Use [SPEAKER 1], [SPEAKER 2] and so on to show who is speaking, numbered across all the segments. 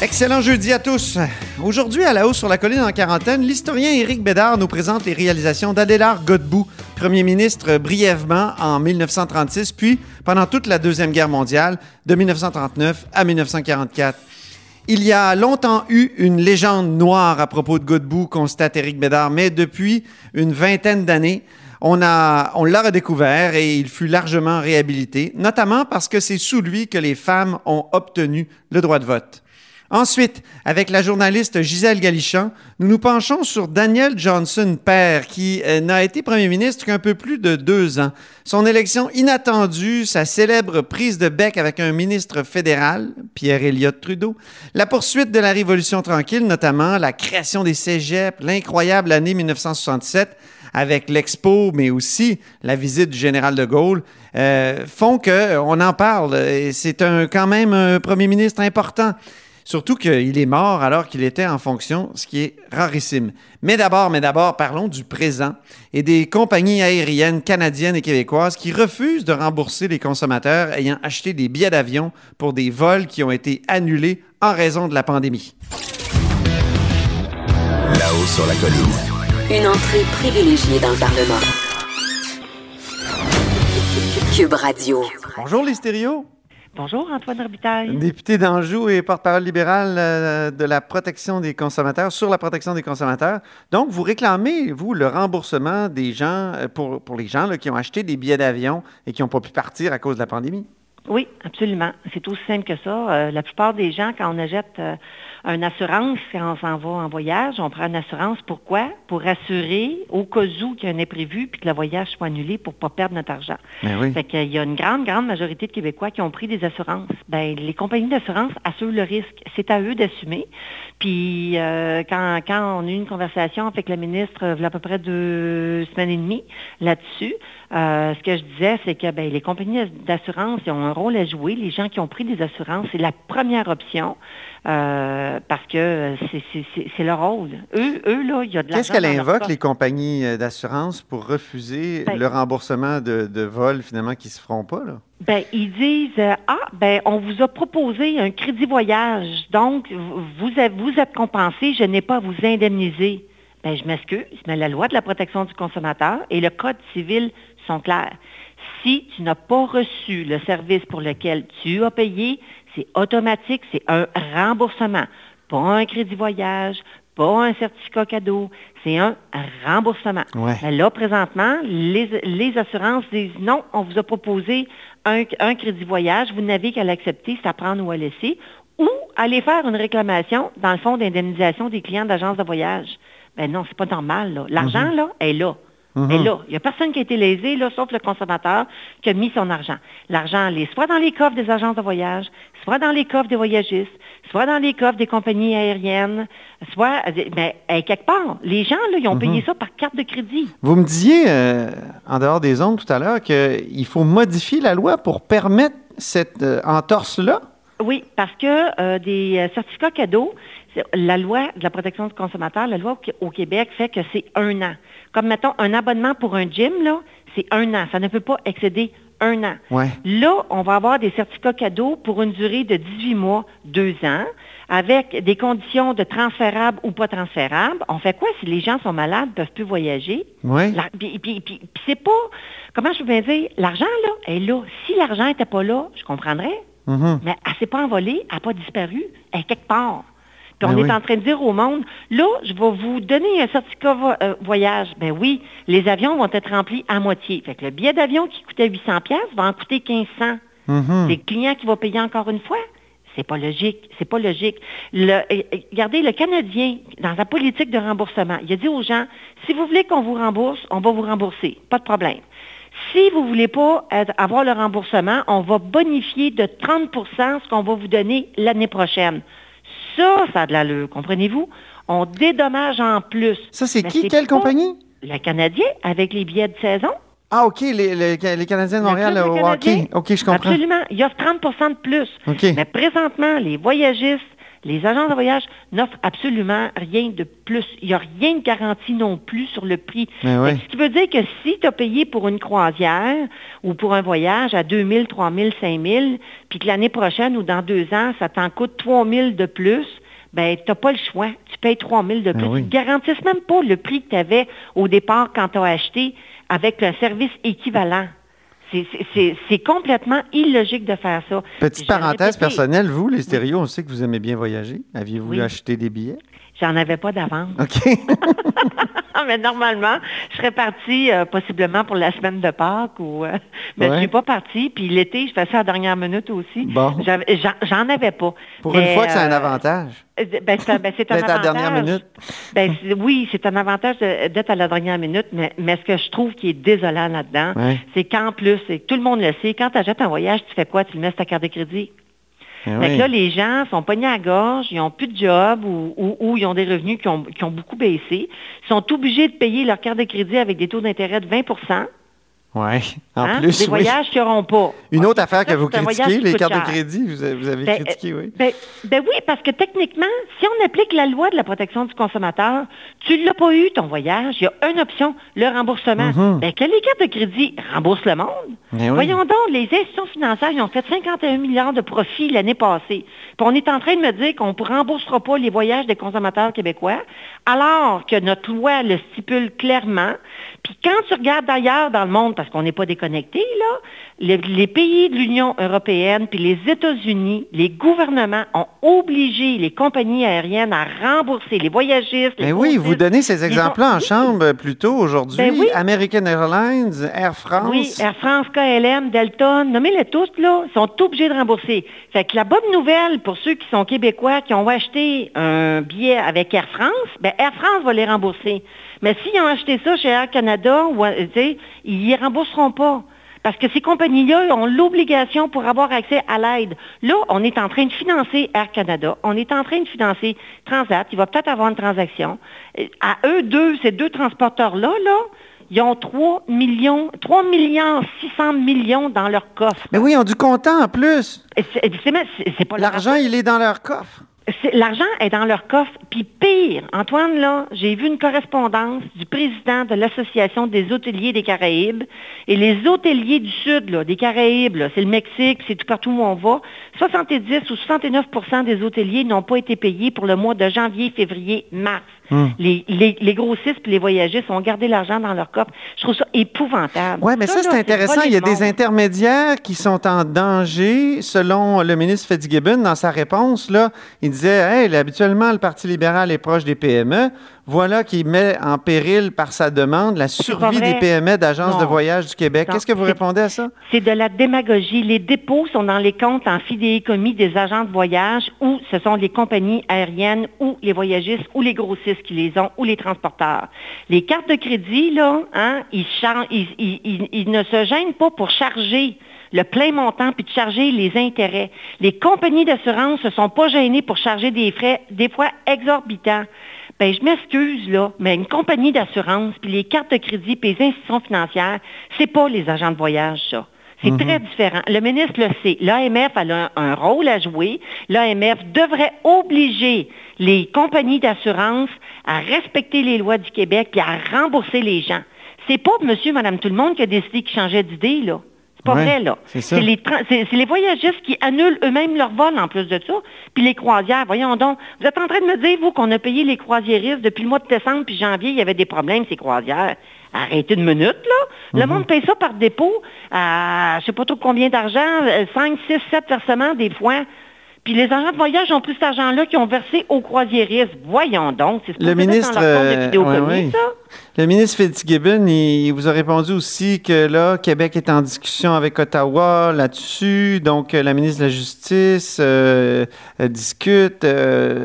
[SPEAKER 1] Excellent jeudi à tous. Aujourd'hui, à la hausse sur la colline en quarantaine, l'historien Éric Bédard nous présente les réalisations d'Adélard Godbout, premier ministre brièvement en 1936, puis pendant toute la Deuxième Guerre mondiale, de 1939 à 1944. Il y a longtemps eu une légende noire à propos de Godbout, constate Éric Bédard, mais depuis une vingtaine d'années, on, on l'a redécouvert et il fut largement réhabilité, notamment parce que c'est sous lui que les femmes ont obtenu le droit de vote. Ensuite, avec la journaliste Gisèle Galichon, nous nous penchons sur Daniel Johnson, père, qui euh, n'a été premier ministre qu'un peu plus de deux ans. Son élection inattendue, sa célèbre prise de bec avec un ministre fédéral, Pierre Elliott Trudeau, la poursuite de la Révolution tranquille, notamment la création des cégeps, l'incroyable année 1967, avec l'Expo, mais aussi la visite du général de Gaulle, euh, font qu'on en parle. C'est quand même un premier ministre important. Surtout qu'il est mort alors qu'il était en fonction, ce qui est rarissime. Mais d'abord, mais d'abord, parlons du présent et des compagnies aériennes canadiennes et québécoises qui refusent de rembourser les consommateurs ayant acheté des billets d'avion pour des vols qui ont été annulés en raison de la pandémie.
[SPEAKER 2] Là-haut sur la colline.
[SPEAKER 3] Une entrée privilégiée dans le Parlement. Cube Radio.
[SPEAKER 1] Bonjour les stéréos.
[SPEAKER 4] Bonjour, Antoine Robitaille.
[SPEAKER 1] Député d'Anjou et porte-parole libéral euh, de la protection des consommateurs, sur la protection des consommateurs. Donc, vous réclamez, vous, le remboursement des gens, euh, pour, pour les gens là, qui ont acheté des billets d'avion et qui n'ont pas pu partir à cause de la pandémie?
[SPEAKER 4] Oui, absolument. C'est aussi simple que ça. Euh, la plupart des gens, quand on achète euh, une assurance, quand on s'en va en voyage, on prend une assurance. Pourquoi? Pour assurer au cas où qu'il y a un imprévu puis que le voyage soit annulé pour ne pas perdre notre argent.
[SPEAKER 1] Ben oui.
[SPEAKER 4] Fait qu'il y a une grande, grande majorité de Québécois qui ont pris des assurances. Ben, les compagnies d'assurance assurent le risque. C'est à eux d'assumer. Puis euh, quand, quand on a eu une conversation avec le ministre il y a à peu près deux semaines et demie là-dessus, euh, ce que je disais, c'est que ben, les compagnies d'assurance ont un rôle à jouer. Les gens qui ont pris des assurances, c'est la première option euh, parce que c'est- leur rôle. Eux, eux là, il y a de l'argent.
[SPEAKER 1] Qu'est-ce qu'elle invoque, les compagnies euh, d'assurance, pour refuser
[SPEAKER 4] Ben-
[SPEAKER 1] le remboursement de, de vols, finalement, qui ne se feront pas? Là?
[SPEAKER 4] Ben, ils disent euh, Ah, ben, on vous a proposé un crédit voyage, donc vous, vous êtes- vous êtes compensé, je n'ai pas à vous indemniser. Ben, je m'excuse, mais la loi de la protection du consommateur et le Code civil sont clairs. Si tu n'as pas reçu le service pour lequel tu as payé, c'est automatique, c'est un remboursement. Pas un crédit voyage, pas un certificat cadeau, c'est un remboursement.
[SPEAKER 1] Ouais.
[SPEAKER 4] Mais là, présentement, les, les assurances disent non, on vous a proposé un, un crédit voyage, vous n'avez qu'à l'accepter, c'est à prendre ou à laisser, ou aller faire une réclamation dans le fonds d'indemnisation des clients d'agences de voyage. Ben non, c'est pas normal, là. L'argent, là, est là. Est là. Il n'y a personne qui a été lésé, là, sauf le consommateur qui a mis son argent. L'argent, il est soit dans les coffres des agences de voyage, soit dans les coffres des voyagistes, soit dans les coffres des compagnies aériennes, soit, ben, eh, quelque part. Les gens, là, ils ont payé ça par carte de crédit.
[SPEAKER 1] Vous me disiez, euh, en dehors des ondes tout à l'heure, qu'il faut modifier la loi pour permettre cette euh, entorse-là?
[SPEAKER 4] Oui, parce que euh, des certificats cadeaux, la loi de la protection du consommateur, la loi au Québec fait que c'est un an. Comme, mettons, un abonnement pour un gym, là, c'est un an. Ça ne peut pas excéder un an.
[SPEAKER 1] Ouais.
[SPEAKER 4] Là, on va avoir des certificats cadeaux pour une durée de 18 mois, deux ans, avec des conditions de transférables ou pas transférables. On fait quoi si les gens sont malades, ne peuvent plus voyager?
[SPEAKER 1] Oui.
[SPEAKER 4] Puis, puis- puis- puis c'est pas, comment je peux bien dire, l'argent, là, est là. Si l'argent n'était pas là, je comprendrais.
[SPEAKER 1] Mhm.
[SPEAKER 4] Mais elle ne s'est pas envolée, elle n'a pas disparu, elle est quelque part. Puis
[SPEAKER 1] Ben
[SPEAKER 4] on est
[SPEAKER 1] oui.
[SPEAKER 4] en train de dire au monde, là, je vais vous donner un certificat vo- euh, voyage. Ben oui, les avions vont être remplis à moitié. Fait que le billet d'avion qui coûtait 800 pièces va en coûter 1500.
[SPEAKER 1] Mhm.
[SPEAKER 4] Les clients qui vont payer encore une fois, c'est pas logique. C'est pas logique. Le, euh, euh, regardez, le Canadien, dans sa politique de remboursement, il a dit aux gens, si vous voulez qu'on vous rembourse, on va vous rembourser. Pas de problème. Si vous ne voulez pas être- avoir le remboursement, on va bonifier de 30% ce qu'on va vous donner l'année prochaine. Ça, ça a de l'allure, comprenez-vous? On dédommage en plus.
[SPEAKER 1] Ça, c'est qui? Quelle compagnie?
[SPEAKER 4] Le Canadien, avec les billets de saison.
[SPEAKER 1] Ah, OK, les, les, les Canadiens de Montréal
[SPEAKER 4] Club
[SPEAKER 1] au hockey. OK, je comprends.
[SPEAKER 4] Absolument. Ils offrent 30% de plus. Mais présentement, les voyagistes, les agents de voyage n'offrent absolument rien de plus. Il n'y a rien de garanti non plus sur le prix.
[SPEAKER 1] Ben
[SPEAKER 4] Ce qui veut dire que si tu as payé pour une croisière ou pour un voyage à 2 000, 3 000, 5 000, puis que l'année prochaine ou dans deux ans, ça t'en coûte 3 000 de plus, ben tu n'as pas le choix. Tu payes 3 000 de plus.
[SPEAKER 1] oui.
[SPEAKER 4] Ils ne garantissent même pas le prix que tu avais au départ quand tu as acheté avec un service équivalent. C'est- complètement illogique de faire ça.
[SPEAKER 1] Petite parenthèse
[SPEAKER 4] répété,
[SPEAKER 1] personnelle, vous, les stéréos, on sait que vous aimez bien voyager. Aviez-vous
[SPEAKER 4] Oui.
[SPEAKER 1] acheté des billets?
[SPEAKER 4] J'en avais pas d'avance.
[SPEAKER 1] OK.
[SPEAKER 4] mais normalement, je serais partie euh, possiblement pour la semaine de Pâques ou euh, mais je suis pas partie. Puis l'été, je fais ça à la dernière minute aussi.
[SPEAKER 1] Bon.
[SPEAKER 4] J'en avais pas.
[SPEAKER 1] Pour
[SPEAKER 4] Mais,
[SPEAKER 1] une fois que c'est un
[SPEAKER 4] euh,
[SPEAKER 1] avantage.
[SPEAKER 4] Ben, c'est un, ben, un
[SPEAKER 1] D'être à la
[SPEAKER 4] avantage.
[SPEAKER 1] dernière minute.
[SPEAKER 4] Ben, oui, c'est un avantage d'être à la dernière minute, mais, mais ce que je trouve qui est désolant là-dedans,
[SPEAKER 1] Ouais.
[SPEAKER 4] c'est qu'en plus, et tout le monde le sait, quand tu achètes un voyage, tu fais quoi? Tu le mets sur ta carte de crédit.
[SPEAKER 1] Eh
[SPEAKER 4] Fait
[SPEAKER 1] oui.
[SPEAKER 4] que là, les gens sont pognés à la gorge, ils n'ont plus de job ou, ou- ou ils ont des revenus qui ont, qui ont beaucoup baissé. Ils sont obligés de payer leur carte de crédit avec des taux d'intérêt de 20
[SPEAKER 1] Ouais. En
[SPEAKER 4] hein,
[SPEAKER 1] plus,
[SPEAKER 4] Des
[SPEAKER 1] oui.
[SPEAKER 4] voyages qu'ils n'auront pas.
[SPEAKER 1] Une autre affaire que vous critiquez,
[SPEAKER 4] qui
[SPEAKER 1] les cartes de crédit, vous avez, vous avez
[SPEAKER 4] Ben,
[SPEAKER 1] critiqué, oui.
[SPEAKER 4] Ben, ben oui, parce que techniquement, si on applique la loi de la protection du consommateur, tu ne l'as pas eu, ton voyage, il y a une option, le remboursement.
[SPEAKER 1] Mhm.
[SPEAKER 4] Ben, que les cartes de crédit remboursent le monde.
[SPEAKER 1] Ben oui.
[SPEAKER 4] Voyons donc, les institutions financières, ils ont fait 51 milliards de profits l'année passée. Puis on est en train de me dire qu'on ne remboursera pas les voyages des consommateurs québécois, alors que notre loi le stipule clairement. Puis quand tu regardes ailleurs dans le monde, parce qu'on n'est pas déconnecté, là, les, les pays de l'Union européenne, puis les États-Unis, les gouvernements ont obligé les compagnies aériennes à rembourser les voyagistes. les
[SPEAKER 1] Ben oui, vous donnez ces exemples-là en chambre plus tôt aujourd'hui.
[SPEAKER 4] Ben oui.
[SPEAKER 1] American Airlines, Air France.
[SPEAKER 4] Oui, Air France, KLM, Delta, nommez-les tous, là, sont obligés de rembourser. Fait que la bonne nouvelle pour ceux qui sont québécois, qui ont acheté un billet avec Air France, ben Air France va les rembourser. Mais s'ils ont acheté ça chez Air Canada, ou, euh, ils ne rembourseront pas. Parce que ces compagnies-là ont l'obligation pour avoir accès à l'aide. Là, on est en train de financer Air Canada. On est en train de financer Transat. Il va peut-être avoir une transaction. À eux deux, ces deux transporteurs-là, là, ils ont 3 millions, 3 milliards 600 millions dans leur coffre.
[SPEAKER 1] Mais oui, ils ont du comptant en plus.
[SPEAKER 4] C'est- pas
[SPEAKER 1] L'argent, il est dans leur coffre.
[SPEAKER 4] L'argent est dans leur coffre. Puis pire, Antoine, là, j'ai vu une correspondance du président de l'Association des hôteliers des Caraïbes. Et les hôteliers du Sud, là, des Caraïbes, c'est le Mexique, c'est tout partout où on va, 70 ou 69% des hôteliers n'ont pas été payés pour le mois de janvier, février, mars.
[SPEAKER 1] Hmm.
[SPEAKER 4] Les, les, les grossistes et les voyagistes ont gardé l'argent dans leur coffre. Je trouve ça épouvantable.
[SPEAKER 1] Oui, mais ça, c'est intéressant. Il y a des intermédiaires qui sont en danger. Selon le ministre Fitzgibbon, dans sa réponse, là, il disait Hey, habituellement, le Parti libéral est proche des PME. Voilà qui met en péril par sa demande la survie des PME d'agences de voyage du Québec. Qu'est-ce que vous répondez à ça?
[SPEAKER 4] C'est de la démagogie. Les dépôts sont dans les comptes en fidéicommis des agents de voyage ou ce sont les compagnies aériennes ou les voyagistes ou les grossistes qui les ont ou les transporteurs. Les cartes de crédit, là, hein, ils, ils- ils- ils- ils ne se gênent pas pour charger le plein montant puis de charger les intérêts. Les compagnies d'assurance ne sont pas gênées pour charger des frais, des fois exorbitants. Ben, je m'excuse, là, mais une compagnie d'assurance, puis les cartes de crédit, puis les institutions financières, c'est pas les agents de voyage, ça. C'est très différent. Le ministre le sait. L'AMF a un, un rôle à jouer. L'AMF devrait obliger les compagnies d'assurance à respecter les lois du Québec et à rembourser les gens. C'est pas monsieur, madame, tout le monde qui a décidé qu'il changeait d'idée, là. C'est pas
[SPEAKER 1] Ouais,
[SPEAKER 4] vrai, là.
[SPEAKER 1] c'est ça.
[SPEAKER 4] C'est les, les voyagistes qui annulent eux-mêmes leur vol en plus de ça. Puis les croisières, voyons donc. Vous êtes en train de me dire, vous, qu'on a payé les croisiéristes depuis le mois de décembre puis janvier, il y avait des problèmes, ces croisières. Arrêtez une minute, là. Le monde paye ça par dépôt à je sais pas trop combien d'argent, 5, 6, 7 versements des fois. Puis les agents de voyage ont pris cet argent-là qui ont versé aux croisiéristes. Voyons donc. C'est
[SPEAKER 1] Le
[SPEAKER 4] supposé être
[SPEAKER 1] ministre,
[SPEAKER 4] dans leur compte de
[SPEAKER 1] euh, ouais,
[SPEAKER 4] ça?
[SPEAKER 1] Le ministre Fitzgibbon, il, il vous a répondu aussi que là, Québec est en discussion avec Ottawa là-dessus. Donc, euh, la ministre de la Justice euh, euh, discute. euh,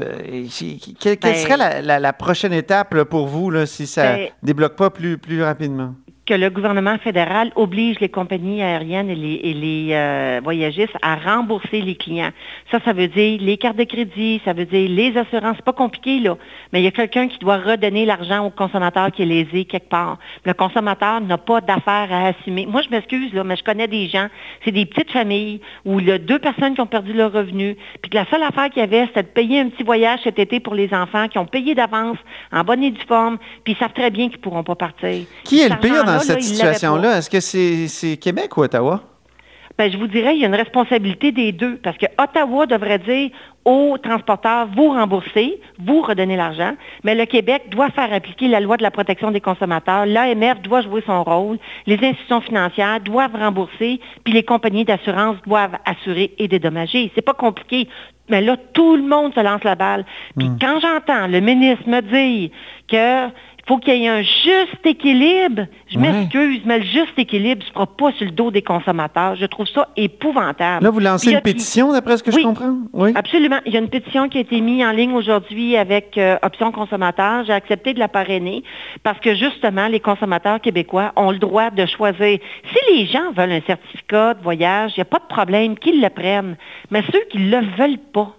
[SPEAKER 1] quelle, quelle
[SPEAKER 4] Ben-
[SPEAKER 1] serait la, la- la prochaine étape là, pour vous là, si ça
[SPEAKER 4] Ben-
[SPEAKER 1] débloque pas plus, plus rapidement?
[SPEAKER 4] Que le gouvernement fédéral oblige les compagnies aériennes et les, et les euh, voyagistes à rembourser les clients. Ça, ça veut dire les cartes de crédit, ça veut dire les assurances. C'est pas compliqué, là. Mais il y a quelqu'un qui doit redonner l'argent au consommateur qui est lésé quelque part. Le consommateur n'a pas d'affaires à assumer. Moi, je m'excuse, là, mais je connais des gens, c'est des petites familles où il y a deux personnes qui ont perdu leur revenu, puis que la seule affaire qu'il y avait, c'était de payer un petit voyage cet été pour les enfants qui ont payé d'avance, en bonne et due forme, puis ils savent très bien qu'ils ne pourront pas partir.
[SPEAKER 1] Qui est le pire dans cette situation-là? Est-ce que c'est Québec ou Ottawa?
[SPEAKER 4] Ben, je vous dirais, il y a une responsabilité des deux, parce que Ottawa devrait dire aux transporteurs, vous remboursez, vous redonnez l'argent, mais le Québec doit faire appliquer la loi de la protection des consommateurs, l'AMF doit jouer son rôle, les institutions financières doivent rembourser, puis les compagnies d'assurance doivent assurer et dédommager. C'est pas compliqué. Mais là, tout le monde se lance la balle. Puis hmm. quand j'entends le ministre me dire que faut qu'il y ait un juste équilibre. Je m'excuse, mais le juste équilibre ne sera pas sur le dos des consommateurs. Je trouve ça épouvantable.
[SPEAKER 1] Là, vous lancez une pétition, d'après ce que je comprends?
[SPEAKER 4] Oui, absolument. Il y a une pétition qui a été mise en ligne aujourd'hui avec euh, Option Consommateur. J'ai accepté de la parrainer parce que, justement, les consommateurs québécois ont le droit de choisir. Si les gens veulent un certificat de voyage, il n'y a pas de problème qu'ils le prennent. Mais ceux qui ne le veulent pas,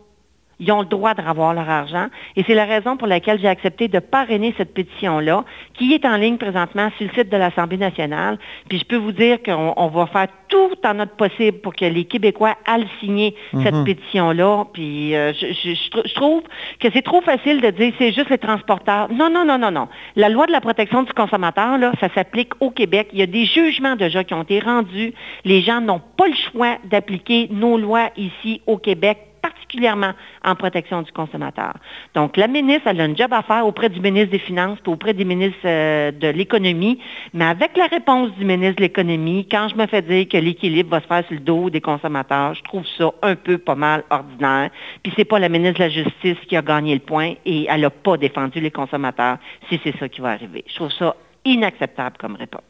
[SPEAKER 4] ils ont le droit de revoir leur argent. Et c'est la raison pour laquelle j'ai accepté de parrainer cette pétition-là, qui est en ligne présentement sur le site de l'Assemblée nationale. Puis je peux vous dire qu'on va faire tout en notre possible pour que les Québécois aillent signer cette mhm. pétition-là. Puis euh, je, trouve que c'est trop facile de dire c'est juste les transporteurs. Non, non, non, non, non. La loi de la protection du consommateur, là, ça s'applique au Québec. Il y a des jugements déjà qui ont été rendus. Les gens n'ont pas le choix d'appliquer nos lois ici au Québec particulièrement en protection du consommateur. Donc, la ministre, elle a un job à faire auprès du ministre des Finances et auprès des ministres euh, de l'Économie, mais avec la réponse du ministre de l'Économie, quand je me fais dire que l'équilibre va se faire sur le dos des consommateurs, je trouve ça un peu pas mal ordinaire. Puis c'est pas la ministre de la Justice qui a gagné le point et elle n'a pas défendu les consommateurs si c'est ça qui va arriver. Je trouve ça inacceptable comme réponse.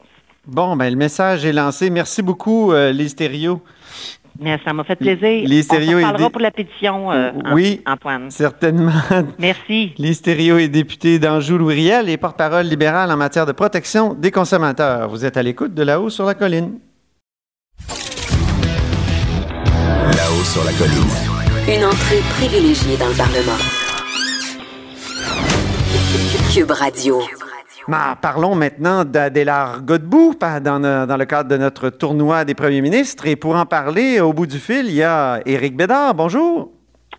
[SPEAKER 1] Bon, ben le message est lancé. Merci beaucoup, euh,
[SPEAKER 4] mais ça m'a fait plaisir.
[SPEAKER 1] Les
[SPEAKER 4] On parlera pour la pétition, euh,
[SPEAKER 1] oui,
[SPEAKER 4] Antoine.
[SPEAKER 1] certainement.
[SPEAKER 4] Merci.
[SPEAKER 1] Les est député d'Anjou Louis-Riel et porte-parole libéral en matière de protection des consommateurs. Vous êtes à l'écoute de là-haut sur la colline.
[SPEAKER 2] Là-haut sur la colline.
[SPEAKER 3] Une entrée privilégiée dans le Parlement. Cube Radio
[SPEAKER 1] parlons maintenant d'Adélard Godbout dans, dans, le cadre de notre tournoi des premiers ministres. Et pour en parler, au bout du fil, il y a Éric Bédard. Bonjour.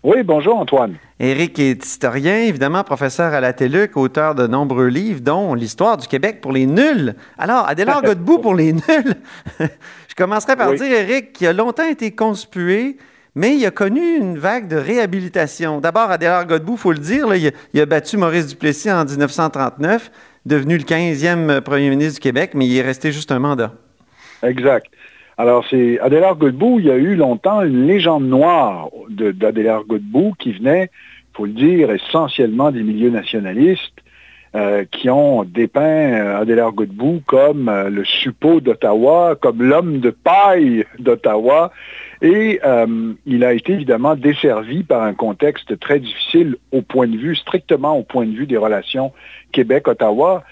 [SPEAKER 5] Oui, bonjour Antoine.
[SPEAKER 1] Éric est historien, évidemment, professeur à la TELUC, auteur de nombreux livres, dont L'histoire du Québec pour les nuls. Alors, Adélard Godbout pour les nuls. Je commencerai par dire, Éric, qui a longtemps été conspué, mais il a connu une vague de réhabilitation. D'abord, Adélard Godbout, il faut le dire, il, a, il, a, battu Maurice Duplessis en 1939 devenu le 15e premier ministre du Québec, mais il est resté juste un mandat.
[SPEAKER 5] Exact. Alors, c'est Adélard Godbout, il y a eu longtemps une légende noire d'Adélard Godbout qui venait, il faut le dire, essentiellement des milieux nationalistes euh, qui ont dépeint euh, Adélard Godbout comme euh, le suppôt d'Ottawa, comme l'homme de paille d'Ottawa. Et il a été évidemment desservi par un contexte très difficile au point de vue, strictement au point de vue des relations Québec-Ottawa.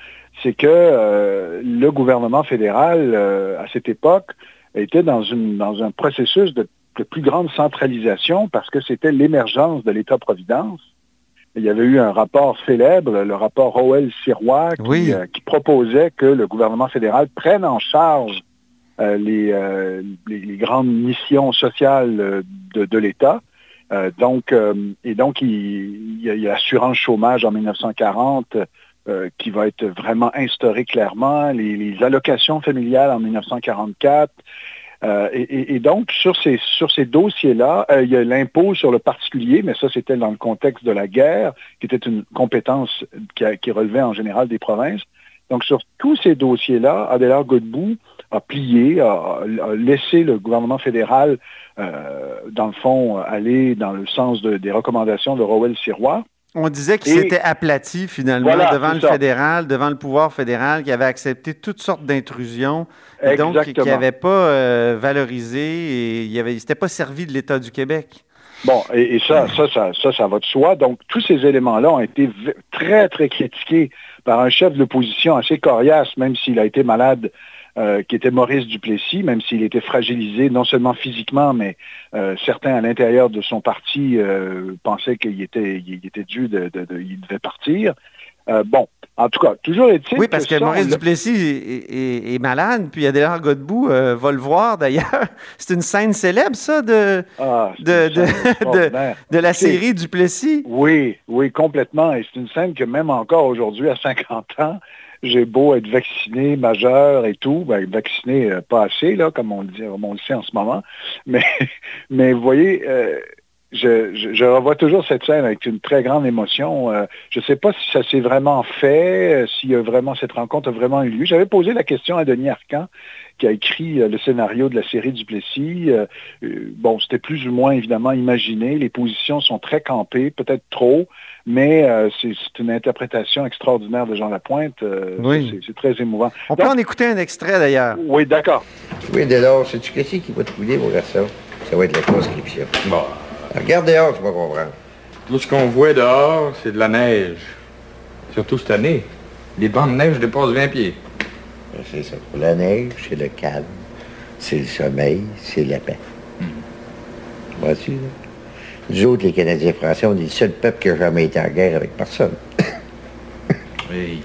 [SPEAKER 5] C'est que le gouvernement fédéral, à cette époque, était dans, une, dans un processus de plus grande centralisation parce que c'était l'émergence de l'État-providence il y avait eu un rapport célèbre, le rapport Rowell-Sirois, euh, qui, proposait que le gouvernement fédéral prenne en charge euh, euh, les, grandes missions sociales de, l'État. donc, et donc, il, y a, l'assurance chômage en 1940 qui va être vraiment instaurée clairement, les allocations familiales en 1944, euh, et, donc, sur ces, sur ces dossiers-là, euh, il y a l'impôt sur le particulier, mais ça, c'était dans le contexte de la guerre, qui était une compétence qui, relevait en général des provinces. Donc, sur tous ces dossiers-là, Adélard Godbout a plié, a, laissé le gouvernement fédéral, euh, dans le fond, aller dans le sens des recommandations de Rowell-Sirois.
[SPEAKER 1] On disait qu'il s'était aplati finalement devant le fédéral, devant le pouvoir fédéral, qui avait accepté toutes sortes d'intrusions, et donc qui n'avait pas euh, valorisé et il ne s'était pas servi de l'État du Québec.
[SPEAKER 5] Bon, et, ça, ça, ça, ça, ça va de soi. Donc, tous ces éléments-là ont été très, très critiqués par un chef de l'opposition assez coriace, même s'il a été malade euh, qui était Maurice Duplessis, même s'il était fragilisé non seulement physiquement, mais euh, certains à l'intérieur de son parti euh, pensaient qu'il était, il était dû, de, il devait partir. Bon, en tout cas, toujours est-il.
[SPEAKER 1] Oui, parce que, Maurice Duplessis est, malade, puis Adélard Godbout va le voir d'ailleurs. C'est une scène célèbre, ça, de, ah, de, de, la série Duplessis.
[SPEAKER 5] Oui, oui, complètement. Et c'est une scène que même encore aujourd'hui, à 50 ans, j'ai beau être vacciné, majeur et tout, ben, vacciné euh, pas assez, là, comme on le, dit, on le sait en ce moment, mais, mais vous voyez, euh, je, revois toujours cette scène avec une très grande émotion. Euh, je ne sais pas si ça s'est vraiment fait, y a vraiment cette rencontre a vraiment eu lieu. J'avais posé la question à Denis Arcan, qui a écrit le scénario de la série du Plessis. bon, c'était plus ou moins évidemment imaginé. Les positions sont très campées, peut-être trop. Mais euh, c'est une interprétation extraordinaire de Jean Lapointe. Euh, oui. C'est très émouvant.
[SPEAKER 1] On peut en écouter un extrait d'ailleurs.
[SPEAKER 5] Oui, d'accord.
[SPEAKER 6] Oui, dès c'est-tu qu'est-ce qui va te couler pour ça? Ça va être la conscription. Bon. Regarde dehors, tu vas comprendre.
[SPEAKER 7] Tout ce qu'on voit dehors, c'est de la neige. Surtout cette année. Les bancs de neige dépassent 20 pieds.
[SPEAKER 6] C'est ça. La neige, c'est le calme, c'est le sommeil, c'est la paix. Hmm. Vois-tu, là? Nous autres, les Canadiens français, on est le seul peuple qui n'a jamais été en guerre avec personne.
[SPEAKER 7] oui.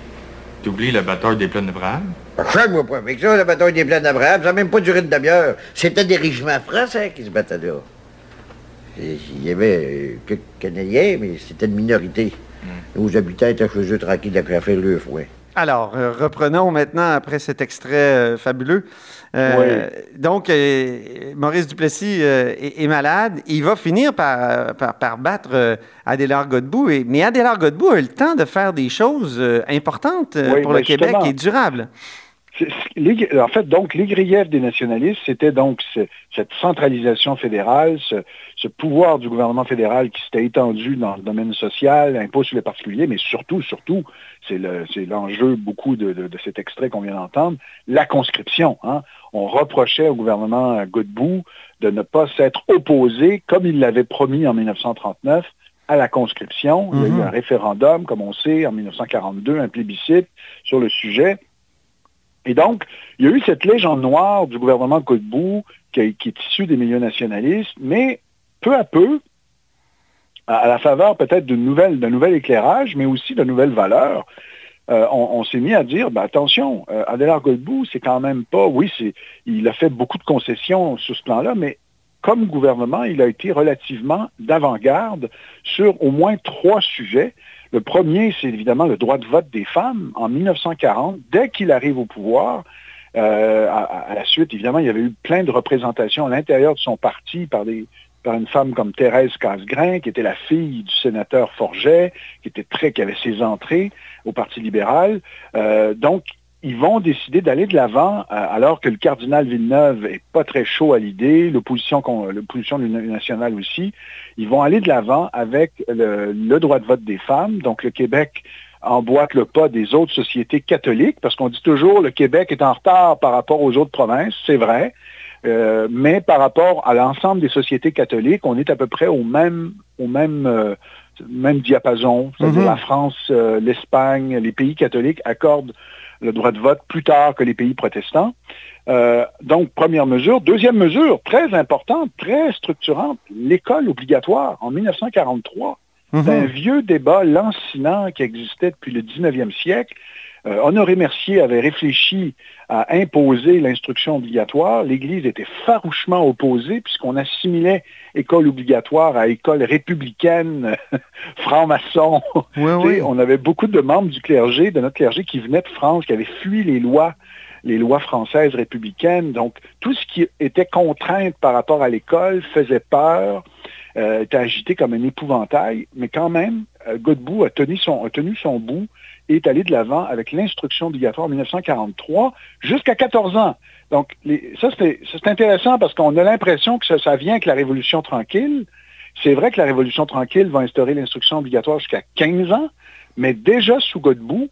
[SPEAKER 7] T'oublies la bataille des plaines d'Abraham?
[SPEAKER 6] Chaque-moi pas avec ça, la bataille des plaines d'Abraham. Ça n'a même pas duré de demi-heure. C'était des régiments français qui se battaient là. Il y avait euh, quelques Canadiens, mais c'était une minorité. Mm. Nos habitants étaient chez eux tranquilles à faire le fouet.
[SPEAKER 1] Alors, euh, reprenons maintenant, après cet extrait euh, fabuleux. Euh, donc, Maurice Duplessis est, malade. Il va finir par, par, battre Adélard Godbout. mais Adélard Godbout a le temps de faire des choses importantes pour le Québec et durables
[SPEAKER 5] en fait, donc, les griefs des nationalistes, c'était donc cette centralisation fédérale, ce, pouvoir du gouvernement fédéral qui s'était étendu dans le domaine social, impôt sur les particuliers, mais surtout, surtout, c'est l'enjeu beaucoup de, cet extrait qu'on vient d'entendre, la conscription. Hein. On reprochait au gouvernement Godbout de ne pas s'être opposé, comme il l'avait promis en 1939, à la conscription. Il y a eu mm-hmm. un référendum, comme on sait, en 1942, un plébiscite sur le sujet. Et donc, il y a eu cette légende noire du gouvernement Godbout qui, est issue des milieux nationalistes, mais peu à peu, à, la faveur peut-être d'un nouvel éclairage, mais aussi de nouvelles valeurs, euh, on, s'est mis à dire, ben, attention, euh, Adélard Godbout, c'est quand même pas, oui, il a fait beaucoup de concessions sur ce plan-là, mais comme gouvernement, il a été relativement d'avant-garde sur au moins trois sujets. Le premier, c'est évidemment le droit de vote des femmes. En 1940, dès qu'il arrive au pouvoir, euh, à, la suite, évidemment, il y avait eu plein de représentations à l'intérieur de son parti par, des, par une femme comme Thérèse Casgrain, qui était la fille du sénateur Forget, qui était très, qui avait ses entrées au Parti libéral. Euh, donc, ils vont décider d'aller de l'avant, euh, alors que le cardinal Villeneuve est pas très chaud à l'idée, l'opposition, nationale aussi. Ils vont aller de l'avant avec le, droit de vote des femmes. Donc le Québec emboîte le pas des autres sociétés catholiques, parce qu'on dit toujours le Québec est en retard par rapport aux autres provinces, c'est vrai, euh, mais par rapport à l'ensemble des sociétés catholiques, on est à peu près au même, au même, euh, même diapason. C'est-à-dire mm-hmm. la France, l'Espagne, les pays catholiques accordent le droit de vote plus tard que les pays protestants. Euh, donc, première mesure. Deuxième mesure, très importante, très structurante, l'école obligatoire en 1943. C'est un mhm. vieux débat lancinant qui existait depuis le 19e siècle. Euh, Honoré Mercier avait réfléchi à imposer l'instruction obligatoire. L'Église était farouchement opposée puisqu'on assimilait école obligatoire à école républicaine, franc-maçon. On avait beaucoup de membres du clergé, de notre clergé, qui venaient de France, qui avaient fui les lois les lois françaises républicaines. Donc, tout ce qui était contrainte par rapport à l'école faisait peur, euh, était agité comme un épouvantail, mais quand même, euh, Godbout a tenu son, a tenu son bout est allé de l'avant avec l'instruction obligatoire en 1943 jusqu'à 14 ans. Donc, ça, c'est intéressant parce qu'on a l'impression que ça, vient avec la Révolution tranquille. C'est vrai que la Révolution tranquille va instaurer l'instruction obligatoire jusqu'à 15 ans, mais déjà sous Godbout,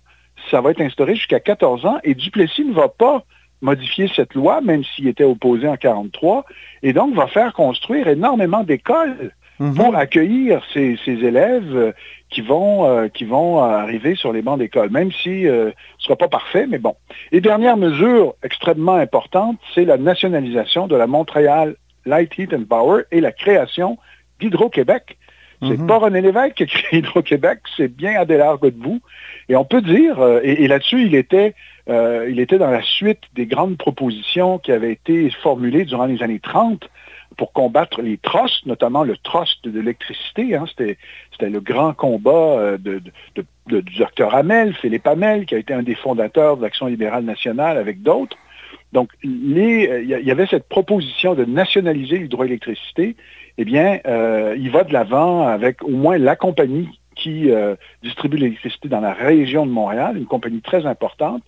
[SPEAKER 5] ça va être instauré jusqu'à 14 ans et Duplessis ne va pas modifier cette loi, même s'il était opposé en 43, et donc va faire construire énormément d'écoles
[SPEAKER 1] Mhm.
[SPEAKER 5] pour accueillir ces, ces élèves euh, qui vont, euh, qui vont arriver sur les bancs d'école, même si euh, ce ne sera pas parfait, mais bon. Et dernière mesure extrêmement importante, c'est la nationalisation de la Montréal Light Heat and Power et la création d'Hydro-Québec. C'est
[SPEAKER 1] Mhm.
[SPEAKER 5] pas René Lévesque qui a créé Hydro-Québec, c'est bien Adélard Godbout. Et on peut dire, euh, et, et là-dessus, il était, euh, il était dans la suite des grandes propositions qui avaient été formulées durant les années 30 pour combattre les trusts, notamment le trust de l'électricité. hein. C'était, le grand combat euh, du docteur Hamel, Philippe Hamel, qui a été un des fondateurs de l'Action libérale nationale avec d'autres. Donc, euh, il y, avait cette proposition de nationaliser l'hydroélectricité. Eh bien, euh, il va de l'avant avec au moins la compagnie qui distribue l'électricité dans la région de Montréal, une compagnie très importante,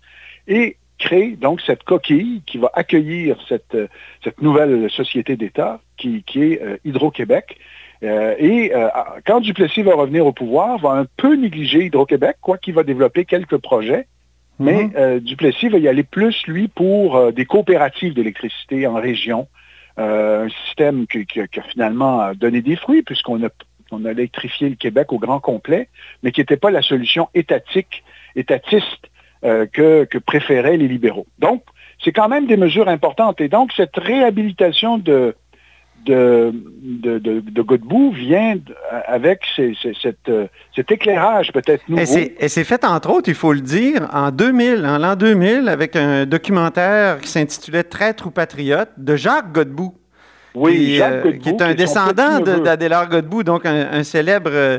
[SPEAKER 5] et crée donc cette coquille qui va accueillir cette, euh, cette nouvelle société d'État qui, qui est euh, Hydro-Québec. Euh, et euh, quand Duplessis va revenir au pouvoir, va un peu négliger Hydro-Québec, quoi qu'il va développer quelques projets. Mais
[SPEAKER 1] Mhm.
[SPEAKER 5] euh, Duplessis va y aller plus, lui, pour des coopératives d'électricité en région. Un système qui, qui a- qui a finalement donné des fruits, puisqu'on a, on a électrifié le Québec au grand complet, mais qui n'était pas la solution étatique, étatiste euh, que, que préféraient les libéraux. Donc, c'est quand même des mesures importantes. Et donc, cette réhabilitation de, de, de, de, de Godbout vient d- avec ces- ces- cette, euh, cet éclairage peut-être nouveau.
[SPEAKER 1] Elle s'est faite, entre autres, il faut le dire, en 2000, en l'an 2000, avec un documentaire qui s'intitulait Traître ou patriote de Jacques Godbout.
[SPEAKER 5] Oui,
[SPEAKER 1] qui,
[SPEAKER 5] Jacques
[SPEAKER 1] euh,
[SPEAKER 5] Godbout,
[SPEAKER 1] qui est un descendant d'Adélard Godbout, donc un, un célèbre euh, euh,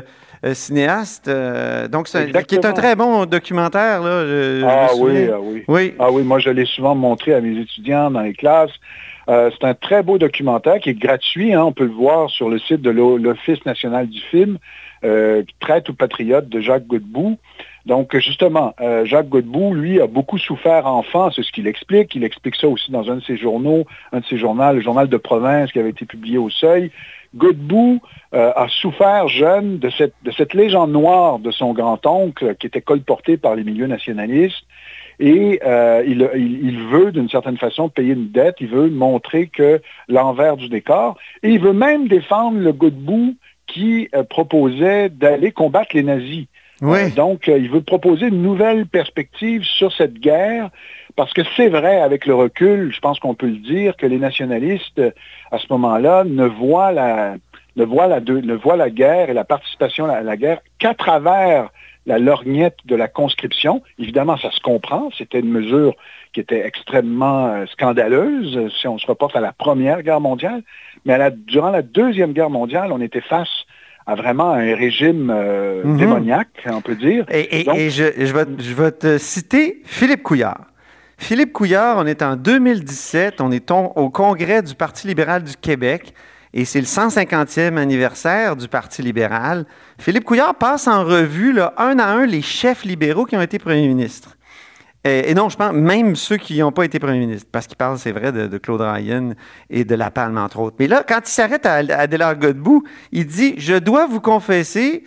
[SPEAKER 1] cinéaste. euh, donc, c'est- qui est un très bon documentaire. Là, je- je
[SPEAKER 5] Ah oui, ah oui.
[SPEAKER 1] Oui.
[SPEAKER 5] Ah oui, moi je l'ai souvent montré à mes étudiants dans les classes. Euh, c'est un très beau documentaire qui est gratuit. hein. on peut le voir sur le site de l'O- l'Office national du film, euh, Traite ou patriote de Jacques Godbout. Donc justement, euh, Jacques Godbout, lui, a beaucoup souffert enfant, c'est ce qu'il explique. Il explique ça aussi dans un de ses journaux, un de ses journaux, le journal de province qui avait été publié au Seuil. Godbout euh, a souffert jeune de cette, de cette légende noire de son grand-oncle qui était colporté par les milieux nationalistes. Et euh, il, il- il veut, d'une certaine façon, payer une dette. Il veut montrer que l'envers du décor. Et il veut même défendre le Godbout qui euh, proposait d'aller combattre les nazis.
[SPEAKER 1] Oui.
[SPEAKER 5] Donc, il veut proposer une nouvelle perspective sur cette guerre, parce que c'est vrai, avec le recul, je pense qu'on peut le dire, que les nationalistes, à ce moment-là, ne voient la, ne voient la, ne voient la guerre et la participation à la guerre qu'à travers la lorgnette de la conscription. Évidemment, ça se comprend, c'était une mesure qui était extrêmement euh, scandaleuse euh, si on se reporte à la Première Guerre mondiale, mais à la- durant la Deuxième Guerre mondiale, on était face à vraiment un régime euh,
[SPEAKER 1] Mhm.
[SPEAKER 5] démoniaque, on peut dire.
[SPEAKER 1] Et, et-
[SPEAKER 5] Donc-
[SPEAKER 1] et je, je vais, je vais te citer Philippe Couillard. Philippe Couillard, on est en 2017, on est au congrès du Parti libéral du Québec et c'est le 150e anniversaire du Parti libéral. Philippe Couillard passe en revue, un à un, les chefs libéraux qui ont été premiers ministres. Et, non, je pense même ceux qui n'ont pas été premiers ministres, parce qu'il parle, c'est vrai, de, de Claude Ryan et de La Palme, entre autres. Mais là, quand il s'arrête à, à Adélard Godbout, il dit « Je dois vous confesser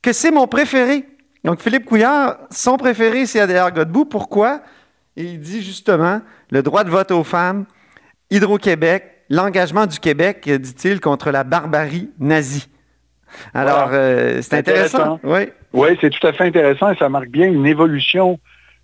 [SPEAKER 1] que c'est mon préféré. » Donc, Philippe Couillard, son préféré, c'est Adélard Godbout. Pourquoi? Et il dit justement le droit de vote aux femmes, Hydro-Québec, l'engagement du Québec, dit-il, contre la barbarie nazie. Alors,
[SPEAKER 5] Voilà.
[SPEAKER 1] euh, c'est intéressant.
[SPEAKER 5] Intéressant.
[SPEAKER 1] Oui.
[SPEAKER 5] Oui, c'est tout à fait intéressant et ça marque bien une évolution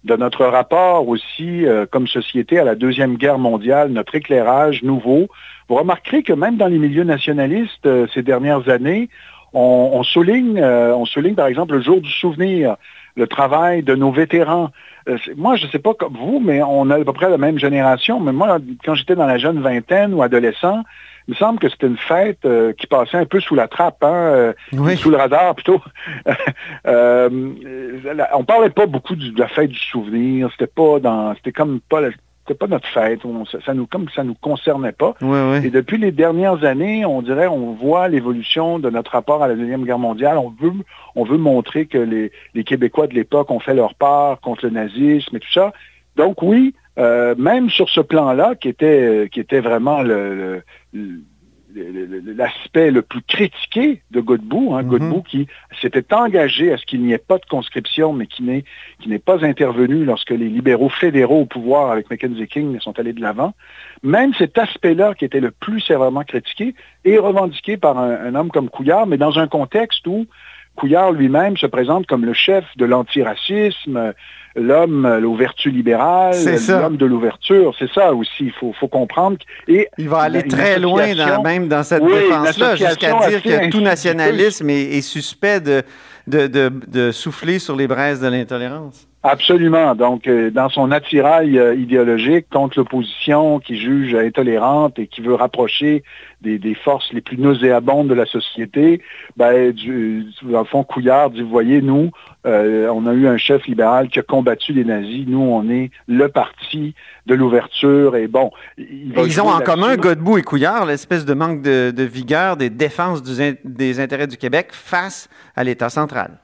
[SPEAKER 5] de notre rapport aussi euh, comme société à la Deuxième Guerre mondiale, notre éclairage nouveau. Vous remarquerez que même dans les milieux nationalistes euh, ces dernières années, on, on souligne, euh, on souligne par exemple le jour du souvenir, le travail de nos vétérans. Euh, moi, je ne sais pas comme vous, mais on a à peu près la même génération. Mais moi, quand j'étais dans la jeune vingtaine ou adolescent, il me semble que c'était une fête euh, qui passait un peu sous la trappe, hein, euh,
[SPEAKER 1] Oui.
[SPEAKER 5] sous le radar plutôt. Euh, on parlait pas beaucoup du- de la fête du souvenir. C'était pas dans, c'était comme pas, la- c'était pas notre fête. On- ça, nous, comme ça nous concernait pas.
[SPEAKER 1] Oui, oui.
[SPEAKER 5] Et depuis les dernières années, on dirait, on voit l'évolution de notre rapport à la Deuxième Guerre mondiale. On veut, on veut montrer que les, les Québécois de l'époque ont fait leur part contre le nazisme et tout ça. Donc oui, euh, même sur ce plan-là, qui était, qui était vraiment le, le- l'aspect le plus critiqué de Godbout, hein, Godbout qui s'était engagé à ce qu'il n'y ait pas de conscription, mais qui n'est qui n'est pas intervenu lorsque les libéraux fédéraux au pouvoir avec Mackenzie King sont allés de l'avant. Même cet aspect-là qui était le plus sévèrement critiqué est revendiqué par un homme comme Couillard, mais dans un contexte où Couillard lui-même se présente comme le chef de l'antiracisme, l'homme aux vertus libérales, l'homme de l'ouverture. C'est ça aussi, il faut, comprendre.
[SPEAKER 1] Et il va aller très loin même dans cette défense-là, jusqu'à dire que tout nationalisme est, suspect de, de souffler sur les braises de l'intolérance.
[SPEAKER 5] Absolument. Donc, euh, dans son attirail euh, idéologique contre l'opposition qui juge intolérante et qui veut rapprocher des, forces les plus nauséabondes de la société, ben, du, dans le fond, Couillard dit, vous voyez, nous, euh, on a eu un chef libéral qui a combattu les nazis. Nous, on est le parti de l'ouverture. Et bon,
[SPEAKER 1] ils ont en commun, Godbout et Couillard, l'espèce de manque de, vigueur des défenses des intérêts du Québec face à l'État central.